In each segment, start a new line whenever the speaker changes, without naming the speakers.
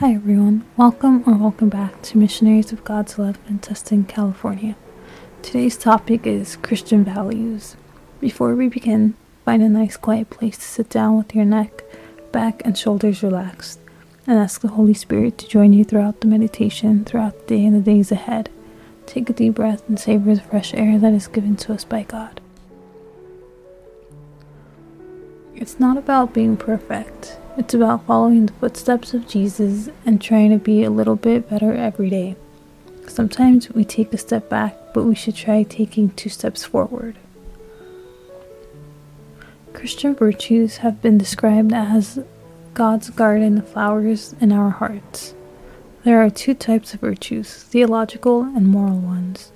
Hi everyone, welcome or welcome back to Missionaries of God's Love in Tustin, California. Today's topic is Christian values. Before we begin, find a nice quiet place to sit down with your neck, back, and shoulders relaxed, and ask the Holy Spirit to join you throughout the meditation, throughout the day and the days ahead. Take a deep breath and savor the fresh air that is given to us by God. It's not about being perfect. It's about following the footsteps of Jesus and trying to be a little bit better every day. Sometimes we take a step back, but we should try taking two steps forward. Christian virtues have been described as God's garden of flowers in our hearts. There are two types of virtues theological and moral ones.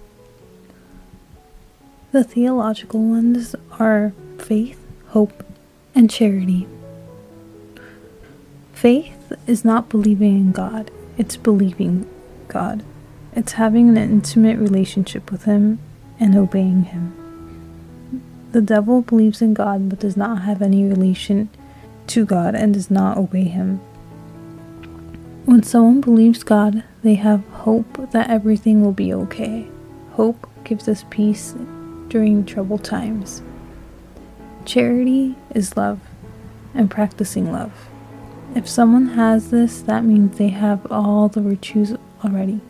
The theological ones are faith, hope, and charity. Faith is not believing in God, it's believing God. It's having an intimate relationship with Him and obeying Him. The devil believes in God but does not have any relation to God and does not obey Him. When someone believes God, they have hope that everything will be okay. Hope gives us peace during troubled times. Charity is love and practicing love. If someone has this, that means they have all the virtues already.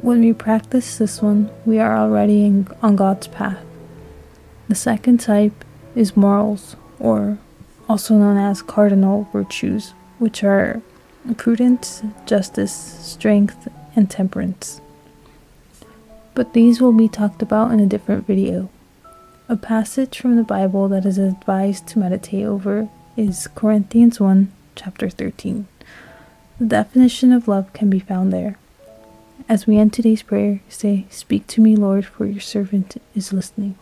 When we practice this one, we are already in, on God's path. The second type is morals, or also known as cardinal virtues, which are prudence, justice, strength, and temperance. But these will be talked about in a different video. A passage from the Bible that is advised to meditate over is Corinthians 1, chapter 13. The definition of love can be found there. As we end today's prayer, say, Speak to me, Lord, for your servant is listening.